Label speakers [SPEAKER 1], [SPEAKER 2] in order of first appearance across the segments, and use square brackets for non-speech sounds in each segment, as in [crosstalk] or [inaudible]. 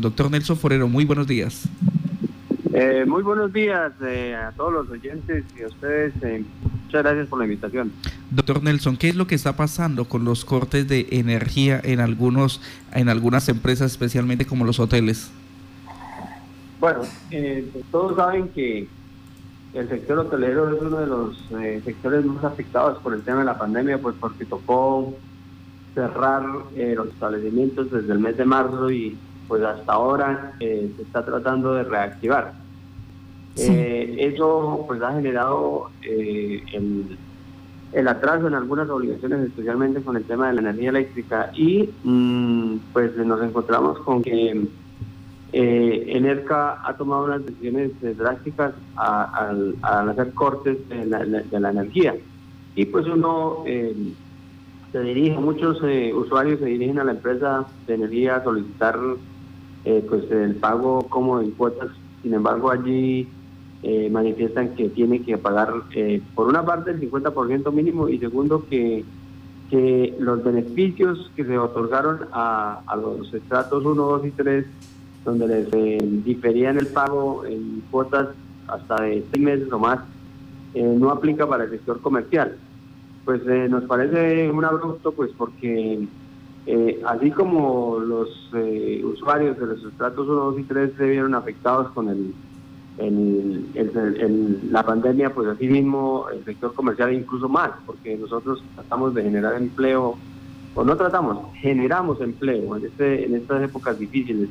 [SPEAKER 1] Doctor Nelson Forero, muy buenos días.
[SPEAKER 2] Eh, muy buenos días eh, a todos los oyentes y a ustedes. Eh, muchas gracias por la invitación.
[SPEAKER 1] Doctor Nelson, ¿qué es lo que está pasando con los cortes de energía en algunos, en algunas empresas, especialmente como los hoteles?
[SPEAKER 2] Bueno, todos saben que el sector hotelero es uno de los sectores más afectados por el tema de la pandemia, pues porque tocó cerrar los establecimientos desde el mes de marzo y pues hasta ahora se está tratando de reactivar. Eh, eso pues ha generado eh, el, atraso en algunas obligaciones, especialmente con el tema de la energía eléctrica y mm, pues nos encontramos con que eh, Enerca ha tomado unas decisiones drásticas al hacer cortes de la, energía y pues uno se dirige, muchos usuarios se dirigen a la empresa de energía a solicitar pues el pago como en cuotas, sin embargo allí eh, manifiestan que tiene que pagar eh, por una parte el 50% mínimo y segundo que, que los beneficios que se otorgaron a, los estratos 1, 2 y 3, donde les eh, diferían el pago en cuotas hasta de seis meses o más, no aplica para el sector comercial. Pues nos parece un abrupto, pues porque así como los usuarios de los estratos 1, 2 y 3 se vieron afectados con el la pandemia, pues así mismo el sector comercial incluso más, porque nosotros tratamos de generar empleo, o no tratamos, generamos empleo en, este, en estas épocas difíciles.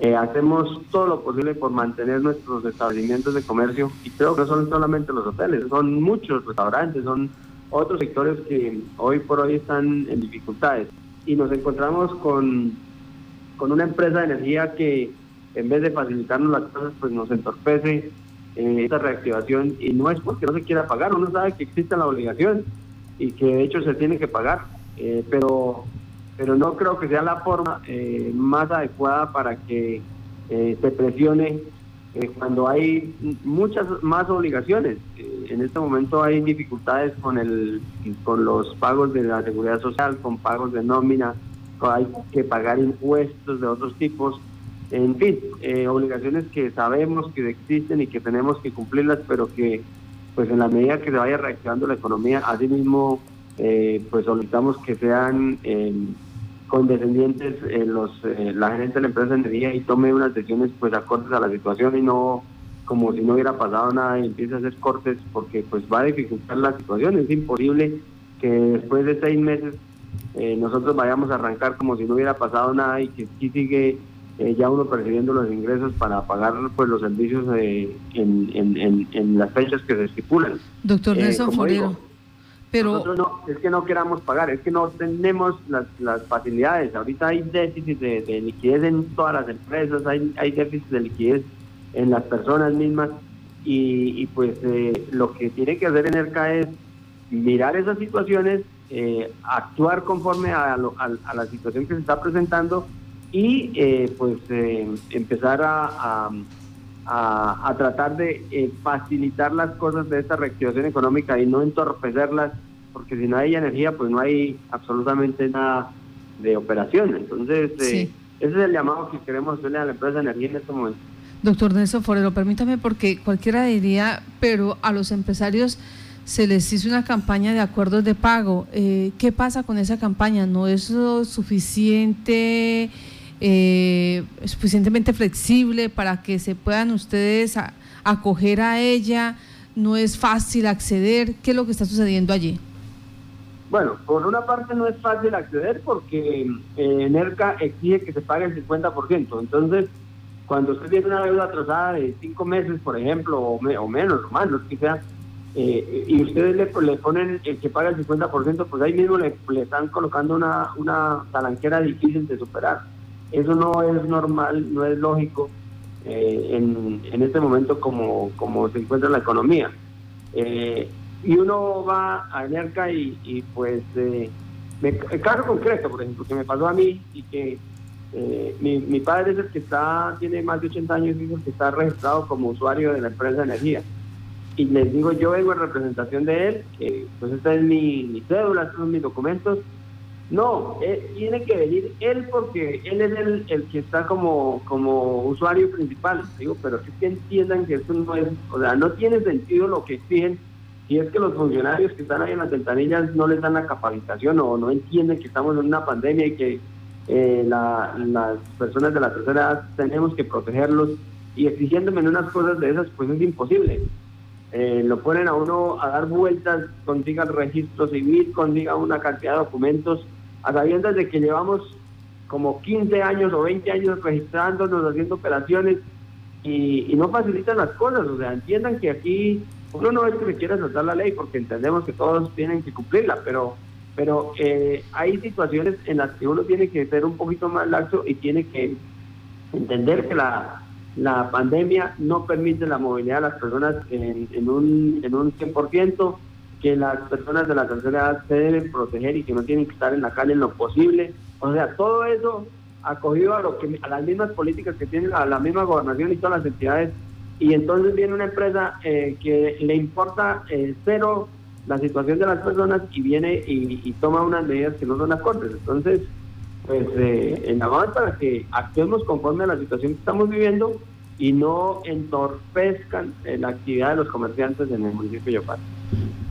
[SPEAKER 2] Eh, hacemos todo lo posible por mantener nuestros establecimientos de comercio y creo que no son solamente los hoteles, son muchos restaurantes, son otros sectores que hoy por hoy están en dificultades. Y nos encontramos con, con una empresa de energía que en vez de facilitarnos las cosas, pues nos entorpece eh, esta reactivación. Y no es porque no se quiera pagar, uno sabe que existe la obligación y que de hecho se tiene que pagar, eh, pero, pero no creo que sea la forma eh, más adecuada para que se presione cuando hay muchas más obligaciones. en este momento hay dificultades con, el, con los pagos de la seguridad social, con pagos de nómina, hay que pagar impuestos de otros tipos en fin, eh, obligaciones que sabemos que existen y que tenemos que cumplirlas, pero que pues en la medida que se vaya reactivando la economía, asimismo eh, pues solicitamos que sean eh, condescendientes eh, los la gerente de la empresa de energía y tome unas decisiones pues acordes a la situación y no como si no hubiera pasado nada y empiece a hacer cortes porque pues va a dificultar la situación. Es imposible que después de seis meses nosotros vayamos a arrancar como si no hubiera pasado nada y que aquí sigue eh, ya uno percibiendo los ingresos para pagar pues los servicios eh, en, las fechas que se estipulan.
[SPEAKER 3] Doctor eh, Nelson Forero, pero...
[SPEAKER 2] no, es que no queramos pagar, es que no tenemos las, las facilidades. Ahorita hay déficit de, liquidez en todas las empresas, hay, déficit de liquidez en las personas mismas y, pues lo que tiene que hacer ENERCA es mirar esas situaciones, actuar conforme a, a la situación que se está presentando y eh, pues eh, empezar a, tratar de eh, facilitar las cosas de esta reactivación económica y no entorpecerlas, porque si no hay energía, pues no hay absolutamente nada de operación. Entonces, ese es el llamado que queremos hacerle a la empresa de energía en este momento.
[SPEAKER 3] Doctor Nelson Forero, permítame porque cualquiera diría, pero a los empresarios se les hizo una campaña de acuerdos de pago. ¿Qué pasa con esa campaña? ¿No es lo suficiente? Eh, suficientemente flexible para que se puedan ustedes acoger a ella? ¿No es fácil acceder? ¿Qué es lo que está sucediendo allí?
[SPEAKER 2] Bueno, por una parte no es fácil acceder porque eh, NERCA exige que se pague el 50%. Entonces, cuando usted tiene una deuda atrasada de cinco meses, por ejemplo, o, menos, o más, lo que sea, eh, y ustedes le, ponen el que paga el 50%, pues ahí mismo le, le están colocando una, una talanquera difícil de superar. Eso no es normal, no es lógico eh, en, en, este momento como, como se encuentra la economía. Eh, y uno va a Enerca y, y pues, eh, el caso concreto, por ejemplo, que me pasó a mí y que eh, mi, mi, padre es el que está, tiene más de 80 años y que está registrado como usuario de la empresa de energía. Y les digo, yo vengo en representación de él, pues esta es mi, mi cédula, estos son mis documentos, No, eh, tiene que venir él porque él es el, el, que está como, como usuario principal. Digo, pero es que entiendan que esto no es, o sea, no tiene sentido lo que exigen si es que los funcionarios que están ahí en las ventanillas no les dan la capacitación o no entienden que estamos en una pandemia y que eh, las personas de la tercera edad tenemos que protegerlos y exigiéndome unas cosas de esas, pues es imposible. Eh, lo ponen a uno a dar vueltas, consiga el registro civil, consiga una cantidad de documentos, a sabiendas de que llevamos como 15 años o 20 años registrándonos, haciendo operaciones y, no facilitan las cosas. O sea, entiendan que aquí uno no es que le quiera saltar la ley porque entendemos que todos tienen que cumplirla, pero pero eh, hay situaciones en las que uno tiene que ser un poquito más laxo y tiene que entender que la, la pandemia no permite la movilidad de las personas en, en, un, en un 100%, que las personas de la tercera edad se deben proteger y que no tienen que estar en la calle en lo posible. O sea, todo eso acogido a, lo que, a las mismas políticas que tiene la, la misma gobernación y todas las entidades. Y entonces viene una empresa eh, que le importa eh, cero la situación de las personas y viene y, toma unas medidas que no son acordes. Entonces, pues eh, en avance para que actuemos conforme a la situación que estamos viviendo y no entorpezcan eh, la actividad de los comerciantes en el municipio de Yopal.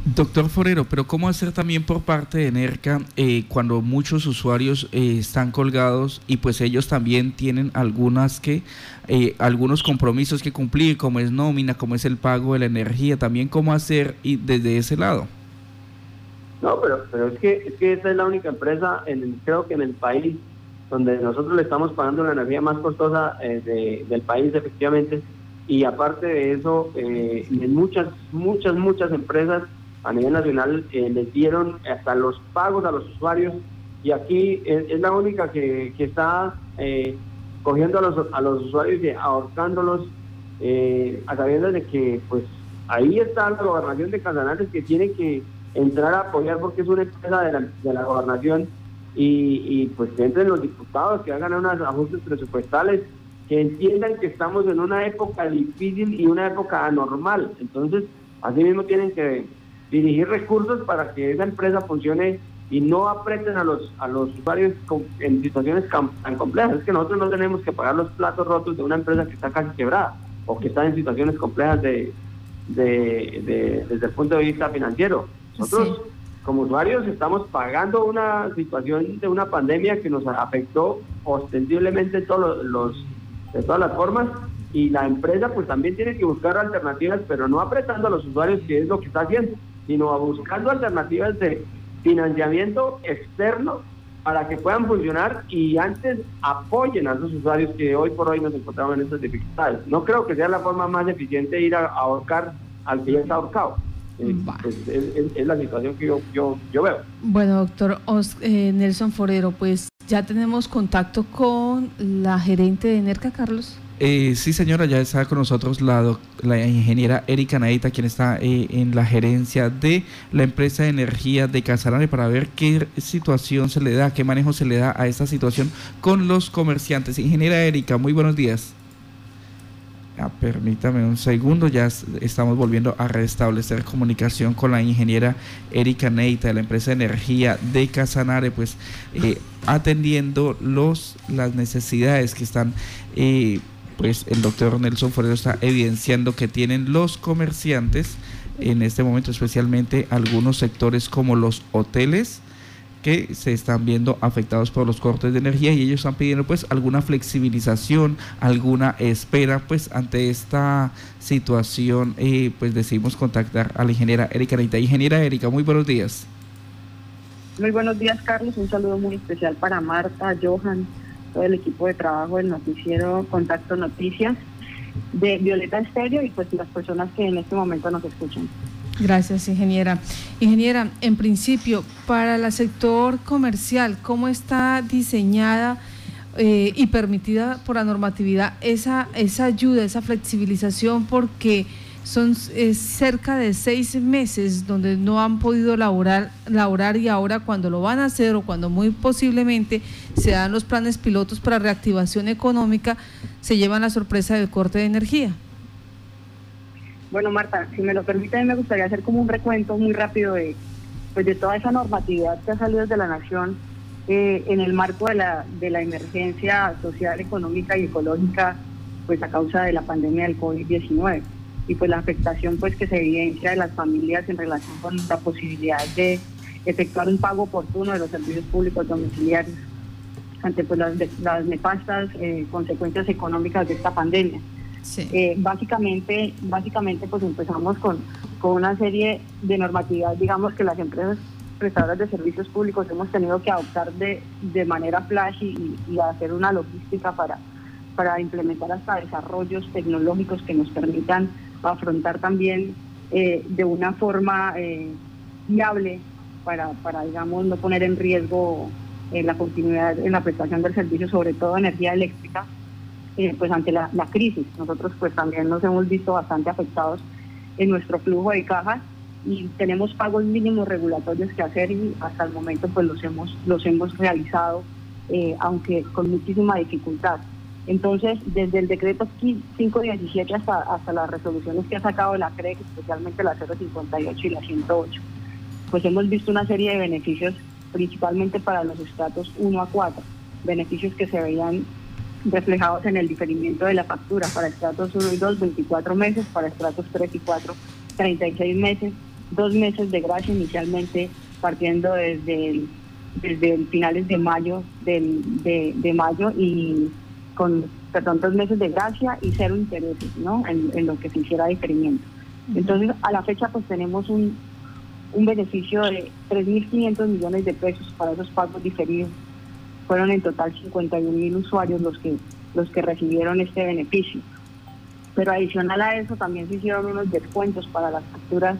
[SPEAKER 1] Doctor Forero, pero ¿cómo hacer también por parte de NERCA eh, cuando muchos usuarios eh, están colgados y pues ellos también tienen algunas que algunos compromisos que cumplir, como es nómina, como es el pago de la energía, también cómo hacer y desde ese lado?
[SPEAKER 2] No, pero, pero es que es que esta es la única empresa, en creo que en el país donde nosotros le estamos pagando la energía más costosa eh, del país, efectivamente, y aparte de eso, eh, en muchas, muchas, muchas empresas a nivel nacional eh, les dieron hasta los pagos a los usuarios, y aquí es, la única que, que está cogiendo a los, a los usuarios y ahorcándolos, a sabiendas de que, pues, ahí está la gobernación de Casanares que tiene que entrar a apoyar porque es una empresa de la, de la gobernación y, pues que entren los diputados, que hagan unos ajustes presupuestales, que entiendan que estamos en una época difícil y una época anormal. Entonces, así mismo tienen que dirigir recursos para que esa empresa funcione y no apreten a los a los usuarios en situaciones tan complejas. Es que nosotros no tenemos que pagar los platos rotos de una empresa que está casi quebrada o que está en situaciones complejas de, de, desde el punto de vista financiero. Nosotros como usuarios estamos pagando una situación de una pandemia que nos afectó ostensiblemente todos los, de todas las formas y la empresa pues también tiene que buscar alternativas, pero no apretando a los usuarios, que es lo que está haciendo, sino buscando alternativas de financiamiento externo para que puedan funcionar y antes apoyen a esos usuarios que hoy por hoy nos encontramos en estas dificultades. No creo que sea la forma más eficiente ir a ahorcar al que ya está ahorcado. Eh, es, la situación que yo, yo, veo.
[SPEAKER 3] Bueno, doctor eh, Nelson Forero, pues ya tenemos contacto con la gerente de NERCA, Carlos.
[SPEAKER 1] Eh, sí, señora, ya está con nosotros la, ingeniera Erika Naita, quien está en la gerencia de la empresa de energía de Casarane para ver qué situación se le da, qué manejo se le da a esta situación con los comerciantes. Ingeniera Erika, muy buenos días. Ah, permítame un segundo, ya estamos volviendo a restablecer comunicación con la ingeniera Erika Neita de la empresa de energía de Casanare, pues eh, atendiendo los, las necesidades que están, eh, pues el doctor Nelson Forero está evidenciando que tienen los comerciantes en este momento, especialmente algunos sectores como los hoteles, que se están viendo afectados por los cortes de energía y ellos están pidiendo pues alguna flexibilización, alguna espera pues ante esta situación eh, pues decidimos contactar a la ingeniera Erika Neita. Ingeniera Erika, muy buenos días.
[SPEAKER 4] Muy buenos días Carlos, un saludo muy especial para Marta, Johan, todo el equipo de trabajo del noticiero Contacto Noticias de Violeta Estéreo y pues las personas que en este momento nos escuchan.
[SPEAKER 3] Gracias, ingeniera. Ingeniera, en principio, para el sector comercial, ¿cómo está diseñada eh, y permitida por la normatividad esa, esa ayuda, esa flexibilización? Porque son cerca de seis meses donde no han podido laborar, laborar y ahora cuando lo van a hacer o cuando muy posiblemente se dan los planes pilotos para reactivación económica, se llevan la sorpresa del corte de energía.
[SPEAKER 4] Bueno, Marta, si me lo permite, me gustaría hacer como un recuento muy rápido de, pues, de toda esa normatividad que ha salido desde la Nación eh, en el marco de la, de la emergencia social, económica y ecológica, pues a causa de la pandemia del COVID-19 y pues la afectación pues que se evidencia de las familias en relación con la posibilidad de efectuar un pago oportuno de los servicios públicos domiciliarios ante pues las, las nefastas eh, consecuencias económicas de esta pandemia. Eh, básicamente, básicamente pues empezamos con, con una serie de normatividad, digamos que las empresas prestadoras de servicios públicos hemos tenido que adoptar de, de manera flash y, y hacer una logística para, para implementar hasta desarrollos tecnológicos que nos permitan afrontar también eh, de una forma eh, viable para, para, digamos, no poner en riesgo eh, la continuidad en la prestación del servicio, sobre todo energía eléctrica, pues ante la, la, crisis. Nosotros pues también nos hemos visto bastante afectados en nuestro flujo de cajas y tenemos pagos mínimos regulatorios que hacer y hasta el momento pues los hemos, los hemos realizado, aunque con muchísima dificultad. Entonces, desde el decreto 517 hasta, hasta las resoluciones que ha sacado la CREC, especialmente la 058 y la 108, pues hemos visto una serie de beneficios principalmente para los estratos 1 a 4, beneficios que se veían reflejados en el diferimiento de la factura para estratos 1 y 2, 24 meses, para estratos 3 y 4, 36 meses, dos meses de gracia inicialmente partiendo desde desde finales de mayo del, de, de mayo y con, perdón, dos meses de gracia y cero intereses, ¿no? En, lo que se hiciera diferimiento. Entonces, a la fecha, pues tenemos un, un beneficio de 3.500 millones de pesos para esos pagos diferidos. Fueron en total 51 mil usuarios los que, los que recibieron este beneficio. Pero adicional a eso, también se hicieron unos descuentos para las facturas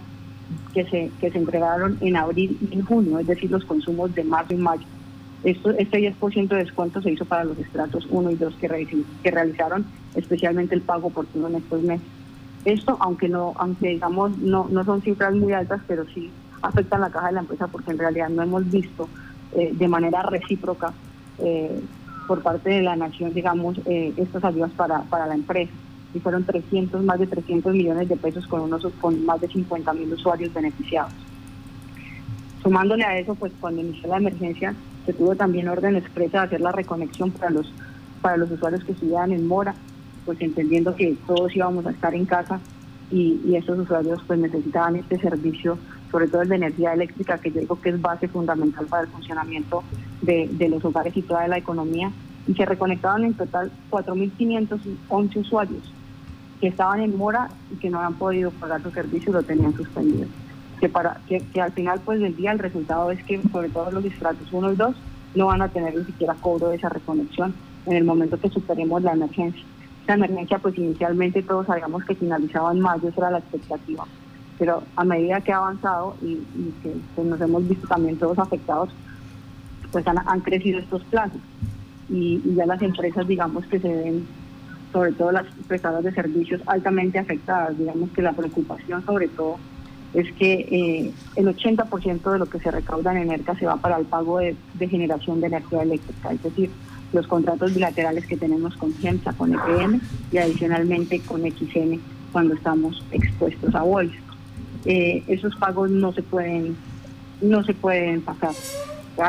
[SPEAKER 4] que se, que se entregaron en abril y en junio, es decir, los consumos de marzo y mayo esto, este 10% de descuento se hizo para los estratos 1 y 2 que, que realizaron especialmente el pago oportuno en estos meses. Esto, aunque no, aunque digamos no, no son cifras muy altas, pero sí afectan la caja de la empresa porque en realidad no hemos visto eh, de manera recíproca eh, por parte de la nación, digamos, eh, estas ayudas para, para la empresa. Y fueron 300, más de 300 millones de pesos con, unos, con más de 50 mil usuarios beneficiados. Sumándole a eso, pues cuando inició la emergencia, se tuvo también orden expresa de hacer la reconexión para los, para los usuarios que estudiaban en Mora, pues entendiendo que todos íbamos a estar en casa y, y estos usuarios pues necesitaban este servicio, sobre todo el de energía eléctrica, que yo digo que es base fundamental para el funcionamiento de, de los hogares y toda la economía. Y se reconectaban en total 4.511 usuarios que estaban en mora y que no habían podido pagar su servicio y lo tenían suspendido que para que, al final pues del día el resultado es que sobre todo los distratos 1 y 2 no van a tener ni siquiera cobro de esa reconexión en el momento que superemos la emergencia. Esta emergencia pues inicialmente todos sabíamos que finalizaba en mayo, esa era la expectativa, pero a medida que ha avanzado y, que pues, nos hemos visto también todos afectados, pues han, han crecido estos plazos y, y ya las empresas digamos que se ven sobre todo las prestadoras de servicios altamente afectadas, digamos que la preocupación sobre todo es que eh, el 80% de lo que se recauda en ENERCA se va para el pago de, generación de energía eléctrica, es decir, los contratos bilaterales que tenemos con GEMSA, con EPM y adicionalmente con XN cuando estamos expuestos a bolsa. Eh, esos pagos no se pueden no se pueden pasar.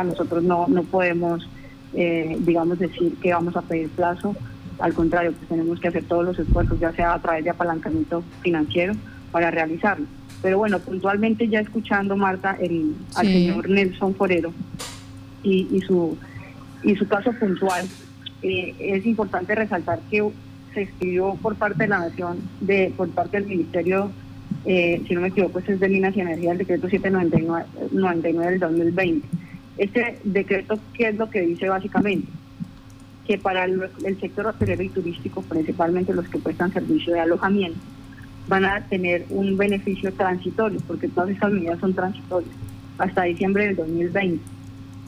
[SPEAKER 4] Nosotros no, no podemos, eh, digamos, decir que vamos a pedir plazo. Al contrario, pues tenemos que hacer todos los esfuerzos, ya sea a través de apalancamiento financiero, para realizarlo. Pero bueno, puntualmente ya escuchando, Marta, el, al señor Nelson Forero y, y, su, y su caso puntual, eh, es importante resaltar que se escribió por parte de la Nación, de por parte del Ministerio, eh, si no me equivoco, es de Minas y Energía, el decreto 799 del 2020. Este decreto, ¿qué es lo que dice básicamente? Que para el, el sector hotelero y turístico, principalmente los que prestan servicio de alojamiento, van a tener un beneficio transitorio, porque todas estas medidas son transitorias, hasta diciembre del 2020,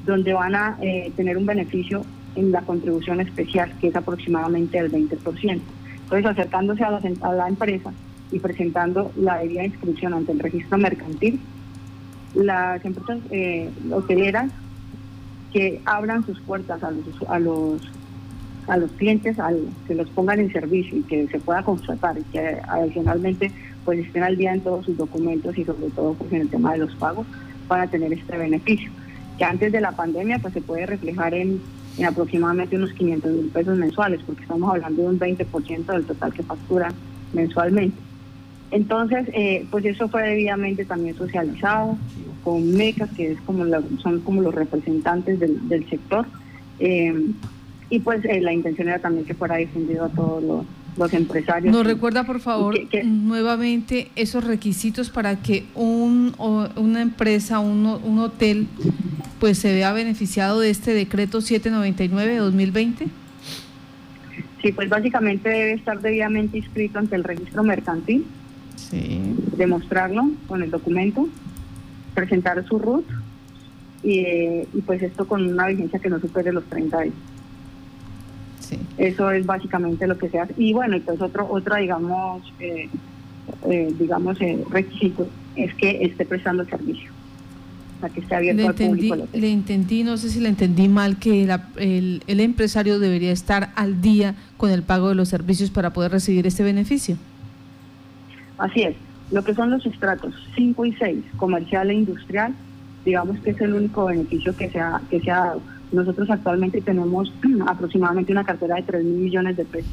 [SPEAKER 4] donde van a eh, tener un beneficio en la contribución especial, que es aproximadamente el 20%. Entonces, acercándose a la, a la empresa y presentando la debida inscripción ante el registro mercantil, las empresas eh, hoteleras que abran sus puertas a los, a los a los clientes al que los pongan en servicio y que se pueda constatar y que adicionalmente pues estén al día en todos sus documentos y sobre todo pues en el tema de los pagos para tener este beneficio. que antes de la pandemia pues se puede reflejar en, aproximadamente unos 500 mil pesos mensuales, porque estamos hablando de un 20% del total que factura mensualmente. Entonces, eh, pues eso fue debidamente también socializado con MECAS, que es como son como los representantes del, sector. Eh, y pues eh, la intención era también que fuera difundido a todos los, empresarios.
[SPEAKER 3] ¿Nos recuerda, por favor, nuevamente esos requisitos para que un, una empresa, un, un hotel, pues se vea beneficiado de este decreto 799 de 2020?
[SPEAKER 4] Sí, pues básicamente debe estar debidamente inscrito ante el registro mercantil, sí. demostrarlo con el documento, presentar su RUT y, y pues esto con una vigencia que no supere los 30 días. Eso es básicamente lo que se hace. Y bueno, entonces otro, otra, digamos, eh, eh, digamos, eh, requisito es que esté prestando el servicio. Para que esté abierto al público.
[SPEAKER 3] Le entendí, no sé si le entendí mal, que el, el empresario debería estar al día con el pago de los servicios para poder recibir este beneficio.
[SPEAKER 4] Así es. Lo que son los estratos 5 y 6, comercial e industrial, digamos que es el único beneficio que se ha, que se ha dado nosotros actualmente tenemos [clears throat] aproximadamente una cartera de 3 mil millones de pesos.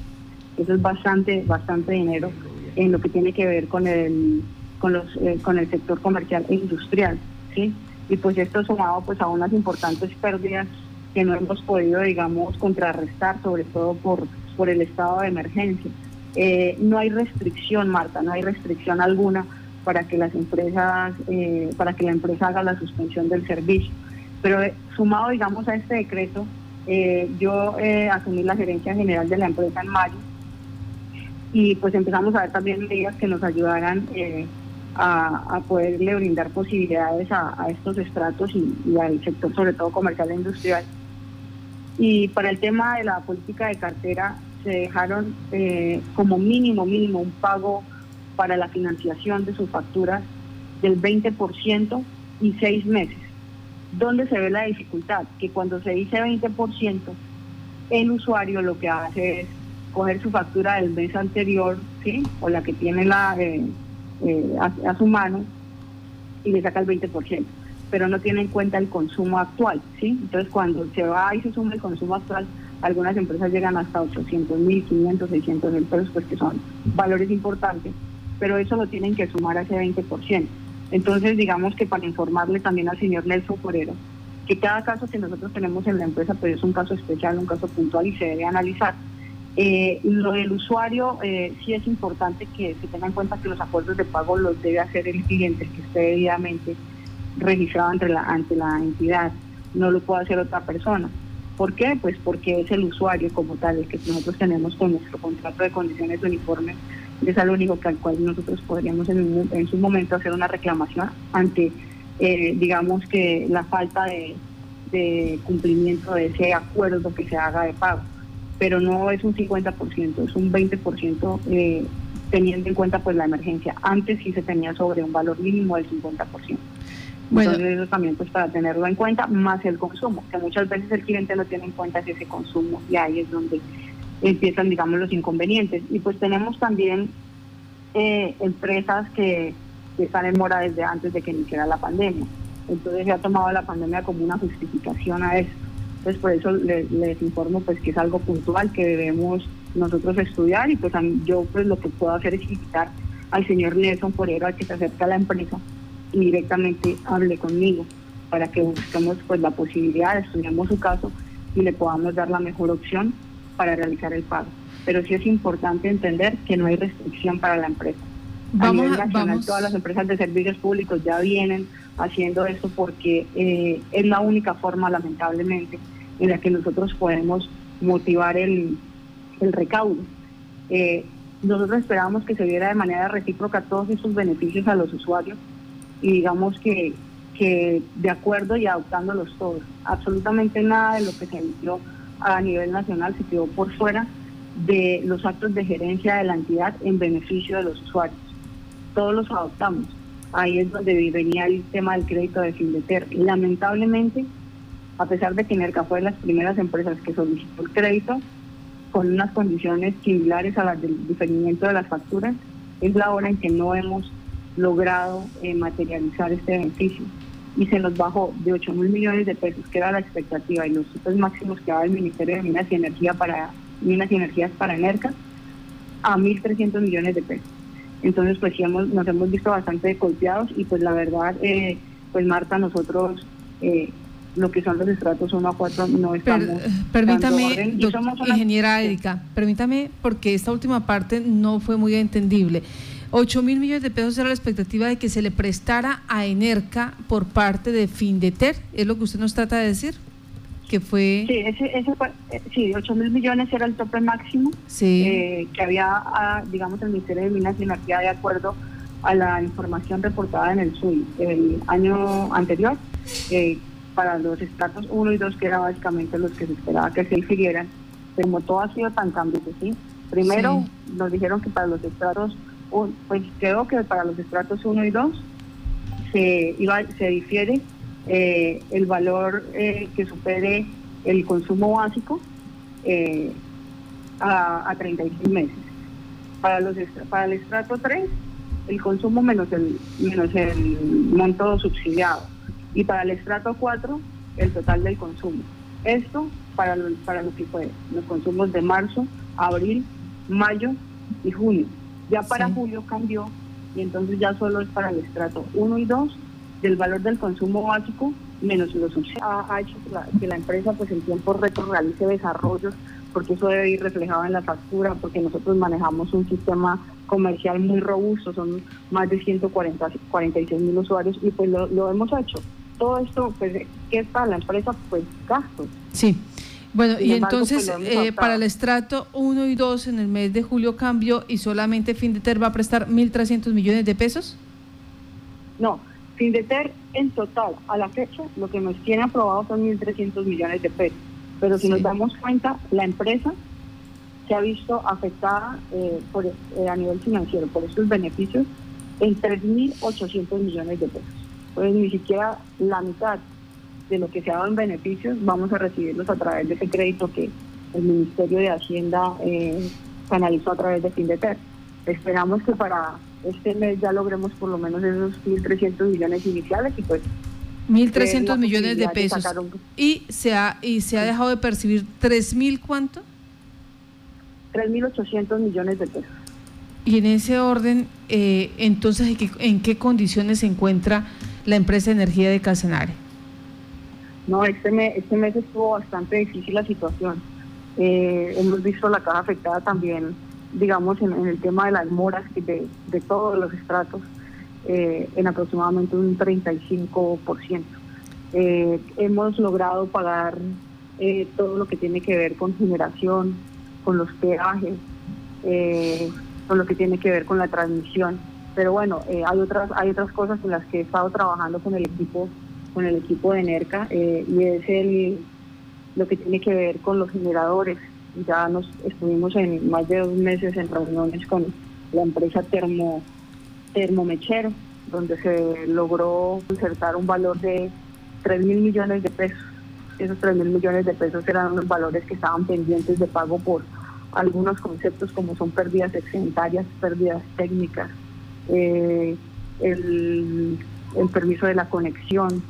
[SPEAKER 4] Eso es bastante, bastante dinero en lo que tiene que ver con el, con los, eh, con el sector comercial e industrial, ¿sí? Y pues esto sumado pues a unas importantes pérdidas que no hemos podido, digamos, contrarrestar, sobre todo por, por el estado de emergencia. Eh, no hay restricción, Marta, no hay restricción alguna para que las empresas, eh, para que la empresa haga la suspensión del servicio. Pero eh, sumado, digamos, a este decreto, eh, yo eh, asumí la gerencia general de la empresa en mayo y pues empezamos a ver también medidas que nos ayudaran a, poderle brindar posibilidades a, estos estratos y, al sector, sobre todo comercial e industrial. Y para el tema de la política de cartera, se dejaron como mínimo, mínimo un pago para la financiación de sus facturas del 20% y seis meses. ¿Dónde se ve la dificultad? Que cuando se dice 20%, el usuario lo que hace es coger su factura del mes anterior, ¿sí? O la que tiene la, eh, eh, a, su mano y le saca el 20%, pero no tiene en cuenta el consumo actual, ¿sí? Entonces cuando se va y se suma el consumo actual, algunas empresas llegan hasta 800 mil, 500, 600 mil pesos, pues que son valores importantes, pero eso lo tienen que sumar a ese 20%. Entonces, digamos que para informarle también al señor Nelson Forero, que cada caso que nosotros tenemos en la empresa pues es un caso especial, un caso puntual y se debe analizar. Eh, lo del usuario eh, sí es importante que se tenga en cuenta que los acuerdos de pago los debe hacer el cliente, que esté debidamente registrado ante la, ante la entidad, no lo puede hacer otra persona. ¿Por qué? Pues porque es el usuario como tal, el que nosotros tenemos con nuestro contrato de condiciones de uniforme es algo único que al cual nosotros podríamos en, su momento hacer una reclamación ante, eh, digamos que la falta de, cumplimiento de ese acuerdo que se haga de pago. Pero no es un 50%, es un 20% eh, teniendo en cuenta pues la emergencia. Antes sí se tenía sobre un valor mínimo del 50%. Bueno. Entonces eso también pues para tenerlo en cuenta, más el consumo, que muchas veces el cliente no tiene en cuenta ese consumo y ahí es donde empiezan, digamos, los inconvenientes. Y pues tenemos también eh, empresas que, están en mora desde antes de que iniciara la pandemia. Entonces se ha tomado la pandemia como una justificación a eso. Entonces por eso les, informo pues que es algo puntual que debemos nosotros estudiar y pues yo pues lo que puedo hacer es invitar al señor Nelson Porero a que se acerque a la empresa y directamente hable conmigo para que busquemos pues la posibilidad, estudiemos su caso y le podamos dar la mejor opción para realizar el pago. Pero sí es importante entender que no hay restricción para la empresa. Vamos, a nivel nacional, todas las empresas de servicios públicos ya vienen haciendo esto porque eh, es la única forma, lamentablemente, en la que nosotros podemos motivar el, el recaudo. Eh, nosotros esperábamos que se diera de manera recíproca todos esos beneficios a los usuarios y digamos que, que de acuerdo y adoptándolos todos. Absolutamente nada de lo que se inició a nivel nacional se quedó por fuera de los actos de gerencia de la entidad en beneficio de los usuarios. Todos los adoptamos. Ahí es donde venía el tema del crédito de Findeter. Lamentablemente, a pesar de que Nerca fue de las primeras empresas que solicitó el crédito, con unas condiciones similares a las del diferimiento de las facturas, es la hora en que no hemos logrado eh, materializar este beneficio. Y se nos bajó de 8 mil millones de pesos, que era la expectativa, y los tipos máximos que daba el Ministerio de Minas y Energía para Minas y Energías para Enerca, a 1.300 millones de pesos. Entonces, pues sí, hemos, nos hemos visto bastante golpeados y pues la verdad, eh, pues Marta, nosotros eh, lo que son los estratos 1 a 4 no estamos...
[SPEAKER 3] permítame, ingeniera Erika, permítame porque esta última parte no fue muy entendible. 8 mil millones de pesos era la expectativa de que se le prestara a Enerca por parte de Findeter, ¿es lo que usted nos trata de decir? Que fue...
[SPEAKER 4] Sí, ese, eh, sí 8 mil millones era el tope máximo eh, que había, ah, digamos, el Ministerio de Minas y Energía de acuerdo a la información reportada en el SUI el año anterior, eh, para los estratos 1 y 2, que eran básicamente los que se esperaba que se infirieran. Pero como todo ha sido tan cambioso, ¿sí? Primero nos dijeron que para los estratos pues creo que para los estratos 1 y 2 se, se difiere eh, el valor eh, que supere el consumo básico eh, a, a 36 meses. Para, los, para el estrato 3, el consumo menos el, menos el monto subsidiado. Y para el estrato 4, el total del consumo. Esto para lo, para lo que fue los consumos de marzo, abril, mayo y junio. Ya para julio cambió y entonces ya solo es para el estrato 1 y 2 del valor del consumo básico menos los subsidios. Ha, hecho que la, empresa pues en tiempo récord realice desarrollos porque eso debe ir reflejado en la factura, porque nosotros manejamos un sistema comercial muy robusto, son más de 146 mil usuarios y pues lo, lo hemos hecho. Todo esto, pues, ¿qué es para la empresa? Pues gastos.
[SPEAKER 3] Sí. Bueno, y entonces pues, eh, para el estrato 1 y 2 en el mes de julio cambió y solamente Findeter va a prestar 1.300 millones de pesos?
[SPEAKER 4] No, Findeter en total, a la fecha, lo que nos tiene aprobado son 1.300 millones de pesos. Pero si nos damos cuenta, la empresa se ha visto afectada eh, por, eh, a nivel financiero por estos beneficios en 3.800 millones de pesos. Pues ni siquiera la mitad de lo que se ha dado en beneficios, vamos a recibirlos a través de ese crédito que el Ministerio de Hacienda eh, canalizó a través de Findeter. Esperamos que para este mes ya logremos por lo menos esos 1.300 millones iniciales y pues
[SPEAKER 3] 1.300 millones de pesos. y, se ha, y se ha dejado de percibir 3.000 cuánto?
[SPEAKER 4] 3.800 millones de pesos.
[SPEAKER 3] Y en ese orden, eh, entonces, ¿en qué, ¿en qué condiciones se encuentra la empresa de energía de Casanare?
[SPEAKER 4] No, este mes, este mes estuvo bastante difícil la situación. Eh, hemos visto la caja afectada también, digamos, en, el tema de las moras de, de todos los estratos, eh, en aproximadamente un 35%. Eh, hemos logrado pagar todo lo que tiene que ver con generación, con los peajes, con lo que tiene que ver con la transmisión. Pero bueno, hay otras hay otras cosas en las que he estado trabajando con el equipo con el equipo de NERCA eh, y es el, lo que tiene que ver con los generadores. Ya nos estuvimos en más de dos meses en reuniones con la empresa Termo, Termomechero, donde se logró insertar un valor de 3 mil millones de pesos. Esos 3 mil millones de pesos eran los valores que estaban pendientes de pago por algunos conceptos como son pérdidas excedentarias, pérdidas técnicas, eh, el, el permiso de la conexión,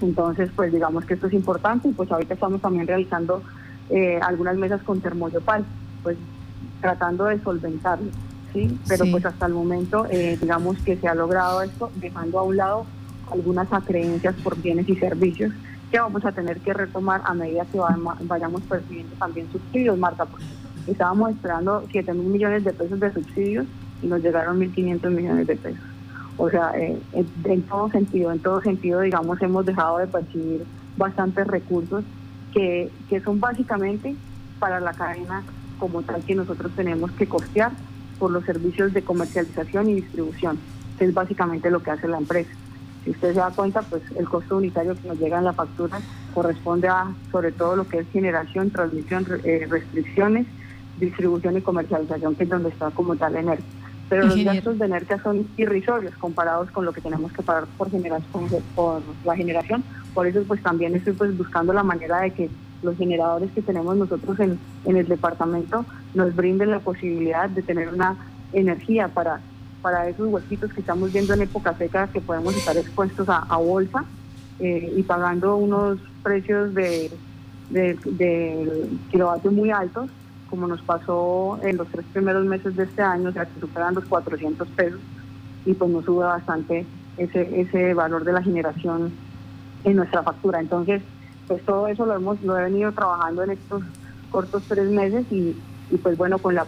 [SPEAKER 4] entonces, pues digamos que esto es importante y pues ahorita estamos también realizando eh, algunas mesas con termoyopal, pues tratando de solventarlo, ¿sí? Pero pues hasta el momento, eh, digamos que se ha logrado esto, dejando a un lado algunas acreencias por bienes y servicios que vamos a tener que retomar a medida que vayamos percibiendo también subsidios, Marta, porque estábamos esperando 7 mil millones de pesos de subsidios y nos llegaron 1.500 millones de pesos. O sea, en todo sentido, en todo sentido, digamos, hemos dejado de percibir bastantes recursos que, que son básicamente para la cadena como tal que nosotros tenemos que costear por los servicios de comercialización y distribución, que es básicamente lo que hace la empresa. Si usted se da cuenta, pues el costo unitario que nos llega en la factura corresponde a sobre todo lo que es generación, transmisión, eh, restricciones, distribución y comercialización, que es donde está como tal energía pero los gastos de energía son irrisorios comparados con lo que tenemos que pagar por generación por la generación. Por eso pues también estoy pues buscando la manera de que los generadores que tenemos nosotros en, en el departamento nos brinden la posibilidad de tener una energía para para esos huequitos que estamos viendo en época seca que podemos estar expuestos a, bolsa eh, y pagando unos precios de, de, kilovatio muy altos, como nos pasó en los tres primeros meses de este año, o sea, que superan los 400 pesos y pues nos sube bastante ese, ese valor de la generación en nuestra factura. Entonces, pues todo eso lo hemos lo he venido trabajando en estos cortos tres meses y, y pues bueno, con, la,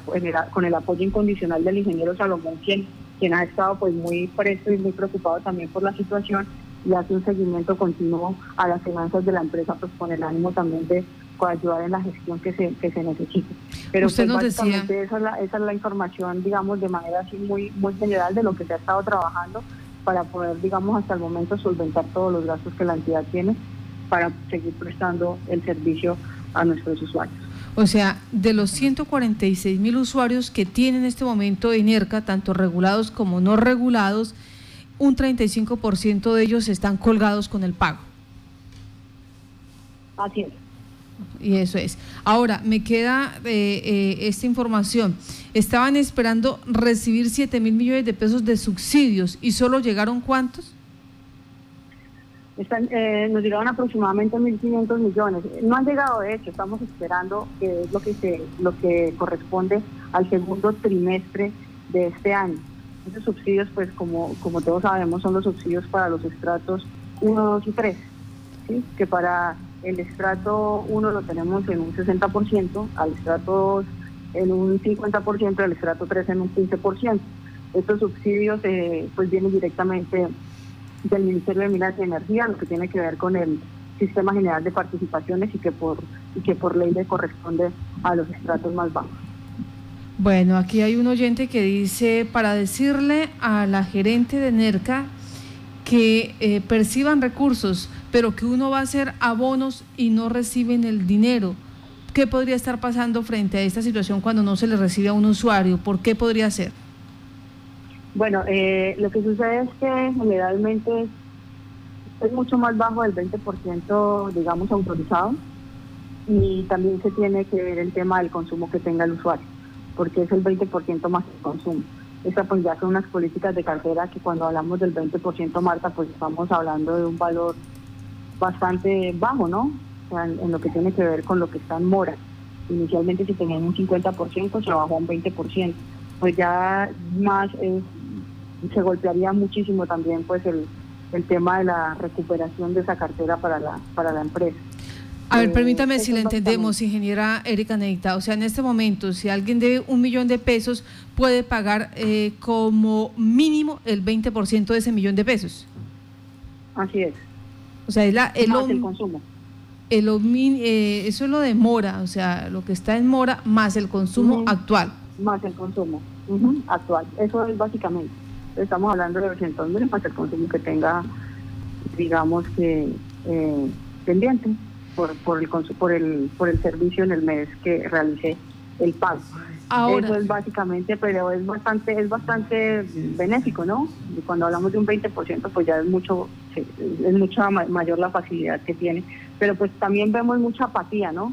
[SPEAKER 4] con el apoyo incondicional del ingeniero Salomón, quien, quien ha estado pues muy presto y muy preocupado también por la situación y hace un seguimiento continuo a las finanzas de la empresa, pues con el ánimo también de ayudar en la gestión que se, que se necesite. Pero
[SPEAKER 3] Usted
[SPEAKER 4] pues,
[SPEAKER 3] nos decía...
[SPEAKER 4] esa es, la, esa es la información, digamos, de manera así muy, muy general de lo que se ha estado trabajando para poder, digamos, hasta el momento solventar todos los gastos que la entidad tiene para seguir prestando el servicio a nuestros usuarios.
[SPEAKER 3] O sea, de los 146 mil usuarios que tiene en este momento ENERCA, tanto regulados como no regulados, un 35% de ellos están colgados con el pago.
[SPEAKER 4] Así es.
[SPEAKER 3] Y eso es. Ahora, me queda eh, eh, esta información. Estaban esperando recibir 7 mil millones de pesos de subsidios y solo llegaron cuántos?
[SPEAKER 4] Están, eh, nos llegaron aproximadamente 1.500 millones. No han llegado, de hecho, estamos esperando que es lo que, se, lo que corresponde al segundo trimestre de este año. Esos subsidios, pues como, como todos sabemos, son los subsidios para los estratos 1, 2 y 3, ¿sí? que para el estrato 1 lo tenemos en un 60%, al estrato 2 en un 50%, al estrato 3 en un 15%. Estos subsidios eh, pues vienen directamente del Ministerio de Minas y Energía, lo que tiene que ver con el Sistema General de Participaciones y que por, y que por ley le corresponde a los estratos más bajos.
[SPEAKER 3] Bueno, aquí hay un oyente que dice, para decirle a la gerente de NERCA que eh, perciban recursos, pero que uno va a hacer abonos y no reciben el dinero. ¿Qué podría estar pasando frente a esta situación cuando no se le recibe a un usuario? ¿Por qué podría ser?
[SPEAKER 4] Bueno, eh, lo que sucede es que generalmente es mucho más bajo del 20%, digamos, autorizado y también se tiene que ver el tema del consumo que tenga el usuario, porque es el 20% más el consumo. Estas pues ya son unas políticas de cartera que cuando hablamos del 20%, Marta, pues estamos hablando de un valor bastante bajo, ¿no? O sea, en, lo que tiene que ver con lo que está en mora. Inicialmente si tenían un 50%, se bajó a un 20%. Pues ya más es se golpearía muchísimo también pues el, el tema de la recuperación de esa cartera para la, para la empresa.
[SPEAKER 3] A ver, permítame eh, si la entendemos, ingeniera Erika Neita. O sea, en este momento, si alguien debe un millón de pesos, puede pagar eh, como mínimo el 20% de ese millón de pesos.
[SPEAKER 4] Así es.
[SPEAKER 3] O sea, es la, el,
[SPEAKER 4] más el consumo.
[SPEAKER 3] El, eh, eso es lo de mora, o sea, lo que está en mora más el consumo actual.
[SPEAKER 4] Más el consumo actual. Eso es básicamente estamos hablando de 200 mil más el consumo que tenga, digamos que eh, pendiente por, por, el, por, el, por el servicio en el mes que realicé el pago. Eso es básicamente, pero es bastante es bastante benéfico, ¿no? Cuando hablamos de un 20%, pues ya es mucho es mucha mayor la facilidad que tiene. Pero pues también vemos mucha apatía, ¿no?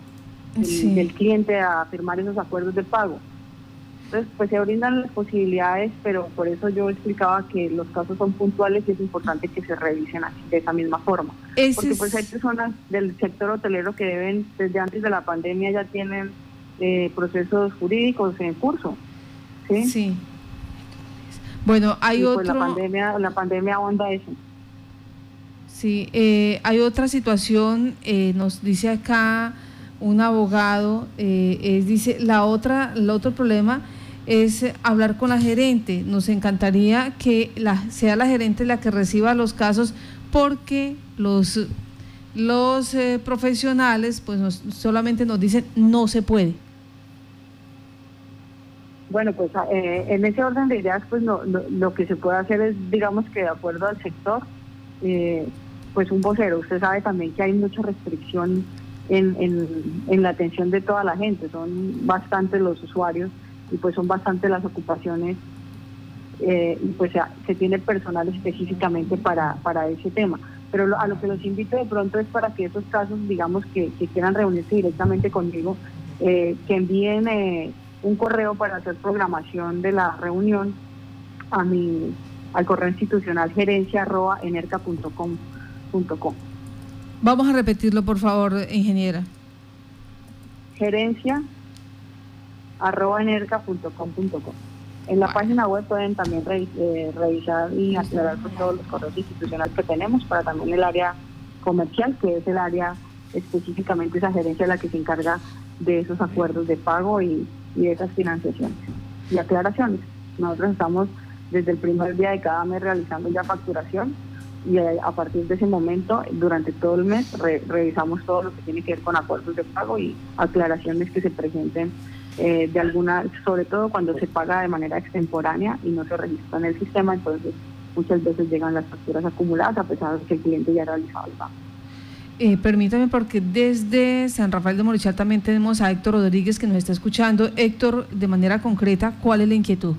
[SPEAKER 4] del cliente a firmar esos acuerdos de pago. Entonces, pues se brindan las posibilidades, pero por eso yo explicaba que los casos son puntuales y es importante que se revisen así, de esa misma forma. Porque pues hay personas del sector hotelero que deben, desde antes de la pandemia ya tienen eh, procesos jurídicos en curso. Sí.
[SPEAKER 3] sí. Bueno, hay
[SPEAKER 4] y
[SPEAKER 3] otro...
[SPEAKER 4] Pues la pandemia, la pandemia onda eso.
[SPEAKER 3] Sí, eh, hay otra situación, eh, nos dice acá un abogado, es, dice, la otra, el otro problema es hablar con la gerente. Nos encantaría que la, sea la gerente la que reciba los casos porque los, los eh, profesionales pues solamente nos dicen no se puede.
[SPEAKER 4] Bueno, pues eh, en ese orden de ideas, pues lo que se puede hacer es, digamos que de acuerdo al sector, eh, pues un vocero. Usted sabe también que hay mucha restricción en, en, en la atención de toda la gente, son bastantes los usuarios y pues son bastante las ocupaciones eh, y pues se, tiene personal específicamente para, para ese tema. Pero a lo que los invito de pronto es para que esos casos, digamos, que, quieran reunirse directamente conmigo, eh, que envíen un correo para hacer programación de la reunión a mi al correo institucional gerencia arroba
[SPEAKER 3] Vamos a repetirlo, por favor, ingeniera.
[SPEAKER 4] Gerencia arroba En la página web pueden también eh, revisar y aclarar todos los correos institucionales que tenemos para también el área comercial, que es el área específicamente esa gerencia la que se encarga de esos acuerdos de pago y, de esas financiaciones y aclaraciones. Nosotros estamos desde el primer día de cada mes realizando ya facturación y eh, a partir de ese momento, durante todo el mes, revisamos todo lo que tiene que ver con acuerdos de pago y aclaraciones que se presenten eh, de alguna, sobre todo cuando se paga de manera extemporánea y no se registra en el sistema, entonces muchas veces llegan las facturas acumuladas a pesar de que el cliente ya ha realizado el pago.
[SPEAKER 3] Eh, permítame porque desde San Rafael de Morichal también tenemos a Héctor Rodríguez que nos está escuchando. Héctor, de manera concreta, ¿cuál es la inquietud?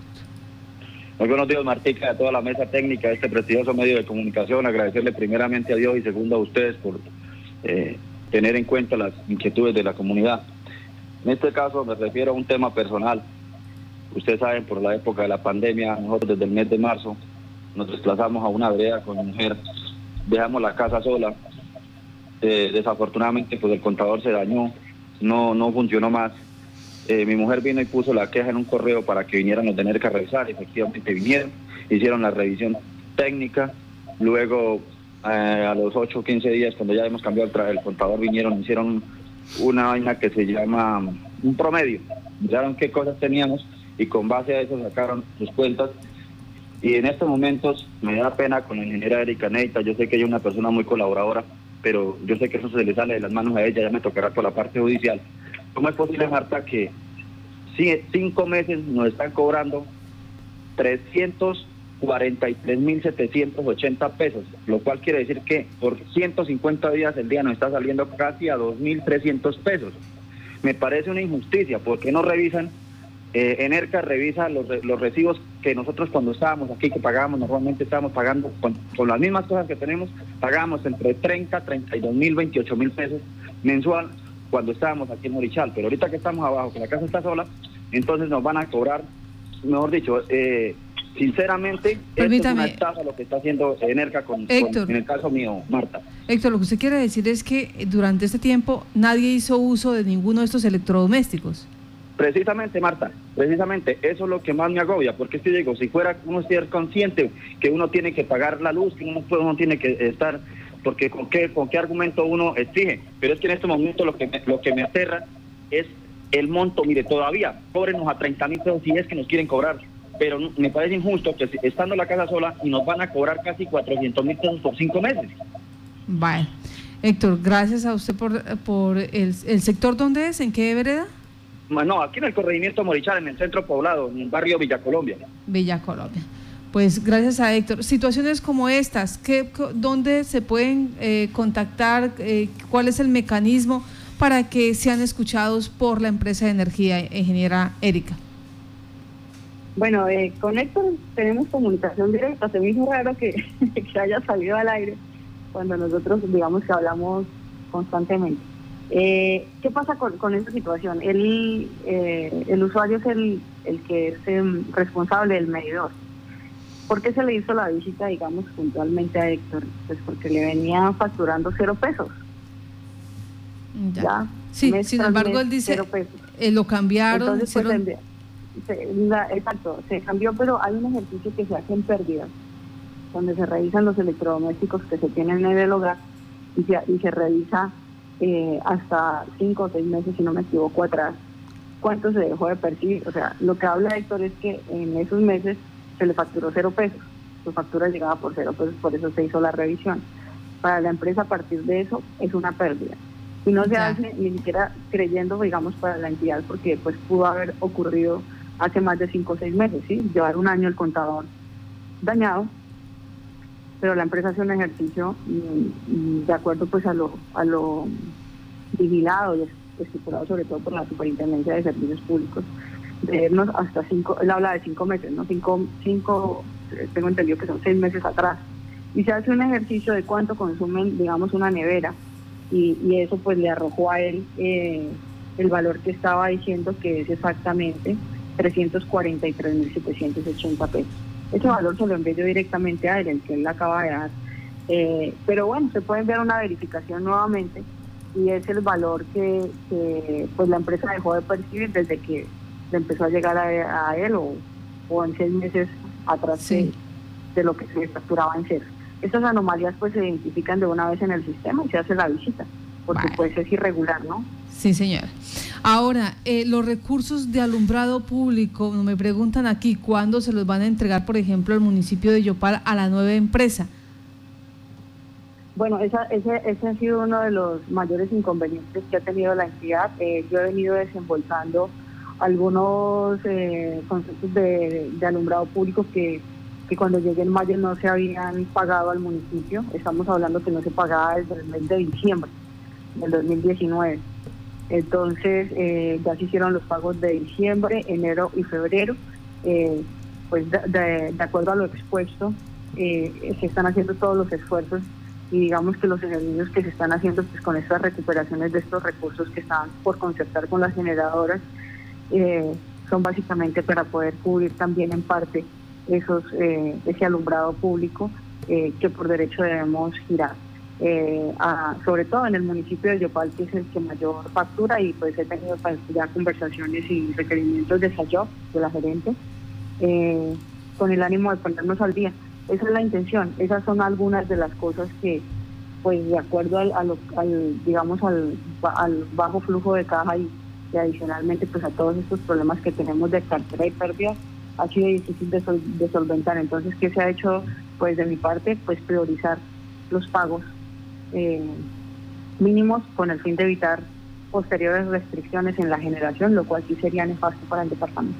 [SPEAKER 5] Muy buenos días, Martica, a toda la mesa técnica de este prestigioso medio de comunicación. Agradecerle primeramente a Dios y segundo a ustedes por eh, tener en cuenta las inquietudes de la comunidad. En este caso me refiero a un tema personal. Ustedes saben, por la época de la pandemia, nosotros desde el mes de marzo nos desplazamos a una vereda con mi mujer, dejamos la casa sola, eh, desafortunadamente pues el contador se dañó, no, no funcionó más. Eh, mi mujer vino y puso la queja en un correo para que vinieran a tener que revisar, efectivamente vinieron, hicieron la revisión técnica, luego eh, a los 8 o 15 días cuando ya hemos cambiado el, contador vinieron, hicieron una vaina que se llama un promedio, miraron qué cosas teníamos y con base a eso sacaron sus cuentas. Y en estos momentos me da pena con la ingeniera Erika Neita, yo sé que ella es una persona muy colaboradora, pero yo sé que eso se le sale de las manos a ella, ya me tocará por la parte judicial. ¿Cómo es posible, Marta, que cinco meses nos están cobrando 343.780 pesos, lo cual quiere decir que por 150 días el día nos está saliendo casi a 2.300 pesos? Me parece una injusticia, porque no revisan eh, Enerca revisa los, los, recibos que nosotros cuando estábamos aquí, que pagábamos, normalmente estábamos pagando con, las mismas cosas que tenemos, pagábamos entre 30, 32 mil, 28 mil pesos mensual cuando estábamos aquí en Morichal. Pero ahorita que estamos abajo, que la casa está sola, entonces nos van a cobrar, mejor dicho, eh, sinceramente,
[SPEAKER 3] Permítame.
[SPEAKER 5] es una lo que está haciendo Enerca con, con, en el caso mío, Marta.
[SPEAKER 3] Héctor, lo que usted quiere decir es que durante este tiempo nadie hizo uso de ninguno de estos electrodomésticos.
[SPEAKER 5] Precisamente, Marta, precisamente eso es lo que más me agobia, porque si digo, si fuera uno ser consciente que uno tiene que pagar la luz, que uno, uno tiene que estar, porque con qué, con qué argumento uno exige, pero es que en este momento lo que me, lo que me aterra es el monto, mire, todavía cóbrenos a 30 mil pesos si es que nos quieren cobrar, pero me parece injusto que estando la casa sola y nos van a cobrar casi 400 mil pesos por cinco meses.
[SPEAKER 3] Vale. Héctor, gracias a usted por, por el, el sector, ¿dónde es? ¿En qué vereda?
[SPEAKER 5] No, aquí en el corregimiento Morichal, en el centro poblado, en el barrio Villa Colombia.
[SPEAKER 3] Villa Colombia. Pues gracias a Héctor. Situaciones como estas, ¿qué, ¿dónde se pueden eh, contactar? Eh, ¿Cuál es el mecanismo para que sean escuchados por la empresa de energía, ingeniera Erika?
[SPEAKER 4] Bueno, eh, con Héctor tenemos comunicación directa. Se me hizo raro que, [laughs] que haya salido al aire cuando nosotros, digamos que hablamos constantemente. Eh, ¿Qué pasa con, con esta situación? El, eh, el usuario es el, el que es em, responsable del medidor. ¿Por qué se le hizo la visita, digamos, puntualmente a Héctor? Pues porque le venían facturando cero pesos.
[SPEAKER 3] Ya. Sí, sin embargo, él dice, eh, lo cambiaron.
[SPEAKER 4] Entonces, pues, exacto, se cambió, pero hay un ejercicio que se hace en pérdidas, donde se revisan los electrodomésticos que se tienen en el hogar y se, y se revisa eh, hasta cinco o seis meses, si no me equivoco, atrás, cuánto se dejó de percibir. O sea, lo que habla Héctor es que en esos meses se le facturó cero pesos, su factura llegaba por cero pesos, por eso se hizo la revisión. Para la empresa a partir de eso es una pérdida. Y no se hace ni siquiera creyendo, digamos, para la entidad, porque pues pudo haber ocurrido hace más de cinco o seis meses, ¿sí? Llevar un año el contador dañado pero la empresa hace un ejercicio de acuerdo pues a lo, a lo vigilado y estipulado sobre todo por la Superintendencia de Servicios Públicos, de irnos hasta cinco, él habla de cinco meses, ¿no? Cinco, cinco, tengo entendido que son seis meses atrás. Y se hace un ejercicio de cuánto consumen, digamos, una nevera, y, y eso pues le arrojó a él eh, el valor que estaba diciendo que es exactamente 343.780 pesos. Ese valor se lo envío directamente a él, el que él acaba de dar. Eh, pero bueno, se puede enviar una verificación nuevamente y es el valor que, pues la empresa dejó de percibir desde que le empezó a llegar a, él o, en seis meses atrás de, lo que se facturaba en cero. Estas anomalías pues se identifican de una vez en el sistema y se hace la visita, porque pues es irregular, ¿no?
[SPEAKER 3] Sí, señora. Ahora, eh, los recursos de alumbrado público, me preguntan aquí, ¿cuándo se los van a entregar, por ejemplo, al municipio de Yopal a la nueva empresa?
[SPEAKER 4] Bueno, ese, ese ha sido uno de los mayores inconvenientes que ha tenido la entidad. Eh, yo he venido desembolsando algunos eh, conceptos de, alumbrado público que, que cuando llegué en mayo no se habían pagado al municipio. Estamos hablando que no se pagaba desde el mes de diciembre del 2019. Entonces eh, ya se hicieron los pagos de diciembre, enero y febrero. Eh, pues de, acuerdo a lo expuesto, eh, se están haciendo todos los esfuerzos y digamos que los ejercicios que se están haciendo pues con estas recuperaciones de estos recursos que están por concertar con las generadoras son básicamente para poder cubrir también en parte esos ese alumbrado público que por derecho debemos girar eh, sobre todo en el municipio de Yopal, que es el que mayor factura, y pues he tenido ya conversaciones y requerimientos de SAYOP, de la gerente, eh, con el ánimo de ponernos al día. Esa es la intención, esas son algunas de las cosas que, pues de acuerdo al, digamos, al, bajo flujo de caja y, adicionalmente pues a todos estos problemas que tenemos de cartera y pérdida, ha sido difícil de, de solventar. Entonces, ¿qué se ha hecho? Pues de mi parte, pues priorizar los pagos eh, mínimos con el fin de evitar posteriores restricciones en la generación, lo cual sí sería nefasto para el departamento.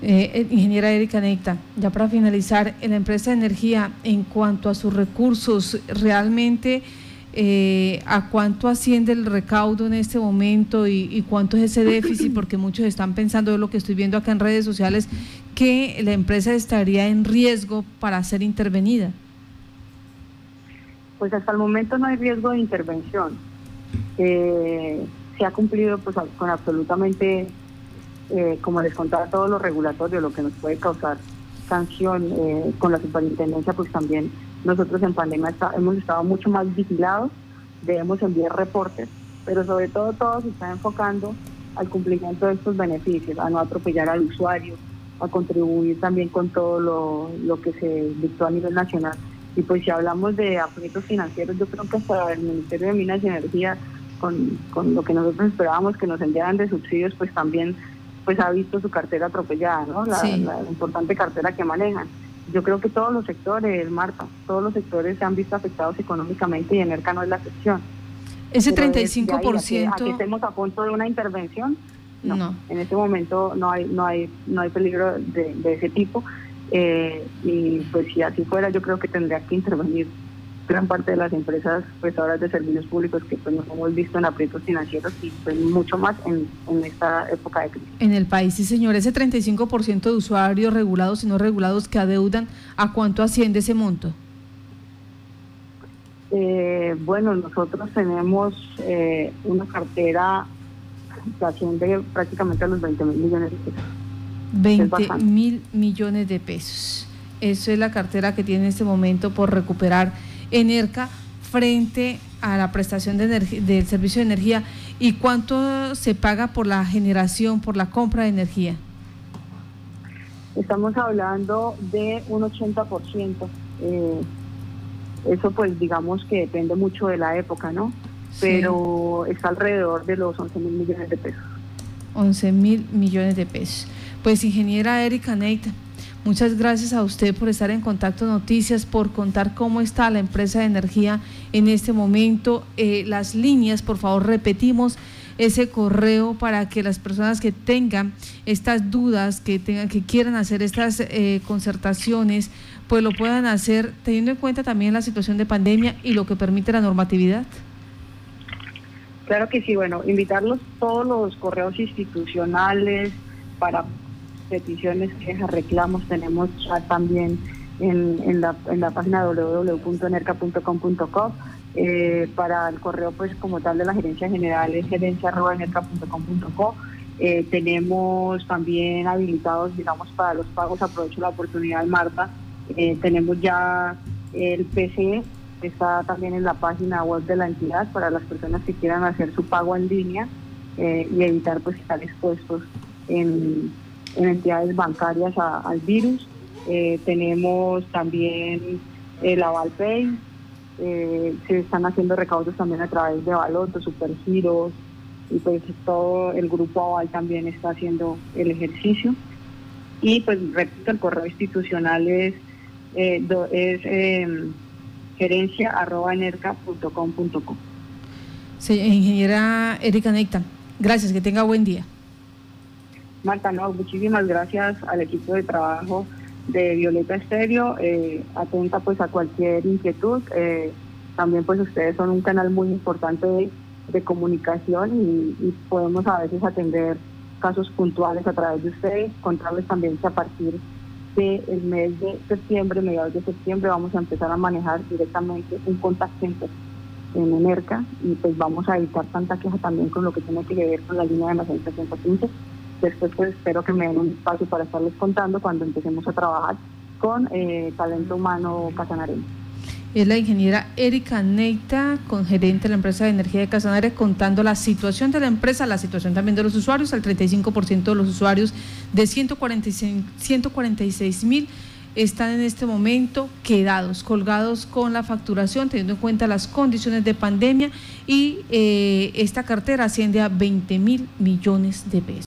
[SPEAKER 3] Eh, eh, ingeniera Erika Neita, ya para finalizar, la empresa de energía, en cuanto a sus recursos, realmente a cuánto asciende el recaudo en este momento y, y, cuánto es ese déficit, porque muchos están pensando de lo que estoy viendo acá en redes sociales, que la empresa estaría en riesgo para ser intervenida
[SPEAKER 4] pues hasta el momento no hay riesgo de intervención. Eh, se ha cumplido pues con absolutamente, eh, como les contaba, todo lo regulatorio, lo que nos puede causar sanción eh, con la superintendencia, pues también nosotros en pandemia hemos estado mucho más vigilados, debemos enviar reportes, pero sobre todo todo se está enfocando al cumplimiento de estos beneficios, a no atropellar al usuario, a contribuir también con todo lo, lo que se dictó a nivel nacional y pues si hablamos de apoyos financieros, yo creo que hasta el Ministerio de Minas y Energía, con, lo que nosotros esperábamos que nos enviaran de subsidios, pues también pues ha visto su cartera atropellada, ¿no? La, importante cartera que manejan. Yo creo que todos los sectores, Marta, todos los sectores se han visto afectados económicamente y Enerca no es la excepción.
[SPEAKER 3] Ese 35%...
[SPEAKER 4] a, que, estemos a punto de una intervención, no, En este momento no hay no hay no hay peligro de, de ese tipo. Eh, y pues si así fuera, yo creo que tendría que intervenir gran parte de las empresas prestadoras de servicios públicos que pues nos hemos visto en aprietos financieros y pues mucho más en, esta época de crisis.
[SPEAKER 3] En el país, sí señor, ese 35% de usuarios regulados y no regulados que adeudan, ¿a cuánto asciende ese monto?
[SPEAKER 4] Eh, bueno, nosotros tenemos eh, una cartera que asciende prácticamente a los 20 mil millones de pesos.
[SPEAKER 3] 20 mil millones de pesos. Eso es la cartera que tiene en este momento por recuperar Enerca frente a la prestación de del servicio de energía. ¿Y cuánto se paga por la generación, por la compra de energía?
[SPEAKER 4] Estamos hablando de un 80%. Eh, eso pues digamos que depende mucho de la época, ¿no? Pero está alrededor de los 11 mil millones de pesos.
[SPEAKER 3] 11 mil millones de pesos. Pues ingeniera Erika Neita, muchas gracias a usted por estar en Contacto Noticias, por contar cómo está la empresa de energía en este momento. Eh, las líneas, por favor, repetimos ese correo para que las personas que tengan estas dudas, que tengan, que quieran hacer estas eh, concertaciones, pues lo puedan hacer teniendo en cuenta también la situación de pandemia y lo que permite la normatividad.
[SPEAKER 4] Claro que sí, bueno, invitarlos todos los correos institucionales para peticiones, quejas, reclamos, tenemos también en, la, en la página www.enerca.com.co. Eh, para el correo pues como tal de la gerencia general es gerencia.enerca.com.co Eh, tenemos también habilitados, digamos, para los pagos, aprovecho la oportunidad, Marta, eh, tenemos ya el PCE, está también en la página web de la entidad para las personas que quieran hacer su pago en línea eh, y evitar pues estar expuestos en, entidades bancarias al virus. tenemos también el Avalpay, se están haciendo recaudos también a través de Baloto, Supergiros, y pues todo el grupo Aval también está haciendo el ejercicio. Y pues repito, el correo institucional es, eh, es em, gerencia arroba
[SPEAKER 3] Sí, ingeniera Erika Neita, gracias, que tenga buen día.
[SPEAKER 4] Marta, no, muchísimas gracias al equipo de trabajo de Violeta Estéreo, eh, atenta pues a cualquier inquietud. Eh, también pues ustedes son un canal muy importante de de comunicación y, podemos a veces atender casos puntuales a través de ustedes, contarles también que a partir del mes de septiembre, mediados de septiembre, vamos a empezar a manejar directamente un contact en ENERCA y pues vamos a evitar tanta queja también con lo que tiene que ver con la línea de emergencia 115. Después pues espero que me den un espacio para estarles contando cuando empecemos a trabajar con eh, talento humano casanareño
[SPEAKER 3] es la ingeniera Erika Neita, con gerente de la empresa de energía de Casanare, contando la situación de la empresa, la situación también de los usuarios. El 35% de los usuarios de 146 mil están en este momento quedados, colgados con la facturación, teniendo en cuenta las condiciones de pandemia y eh, esta cartera asciende a 20 mil millones de pesos.